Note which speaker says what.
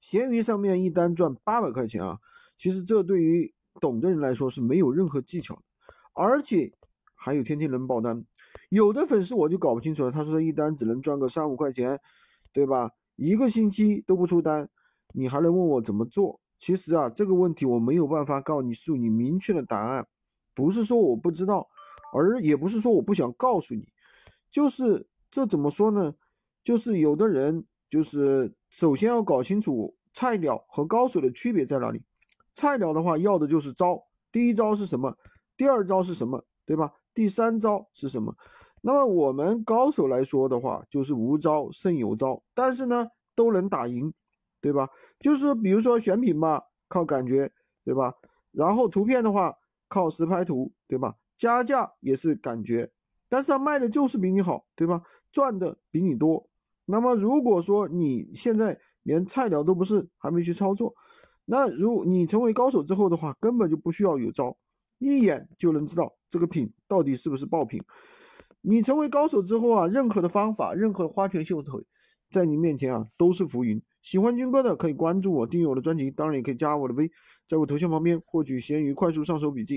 Speaker 1: 闲鱼上面一单赚八百块钱啊，其实这对于懂的人来说是没有任何技巧的，而且还有天天能爆单。有的粉丝我就搞不清楚了，他说一单只能赚个三五块钱，对吧？一个星期都不出单，你还能问我怎么做？其实啊，这个问题我没有办法告诉你诉你明确的答案，不是说我不知道，而也不是说我不想告诉你，就是这怎么说呢？就是有的人就是首先要搞清楚菜鸟和高手的区别在哪里。菜鸟的话要的就是招，第一招是什么？第二招是什么？对吧？第三招是什么？那么我们高手来说的话，就是无招胜有招，但是呢都能打赢，对吧？就是比如说选品嘛，靠感觉，对吧？然后图片的话靠实拍图，对吧？加价也是感觉，但是他卖的就是比你好，对吧？赚的比你多。那么如果说你现在连菜鸟都不是，还没去操作，那如你成为高手之后的话，根本就不需要有招，一眼就能知道这个品到底是不是爆品。你成为高手之后啊，任何的方法，任何的花拳绣腿，在你面前啊都是浮云。喜欢军哥的可以关注我，订阅我的专辑，当然也可以加我的微，在我头像旁边获取闲鱼快速上手笔记。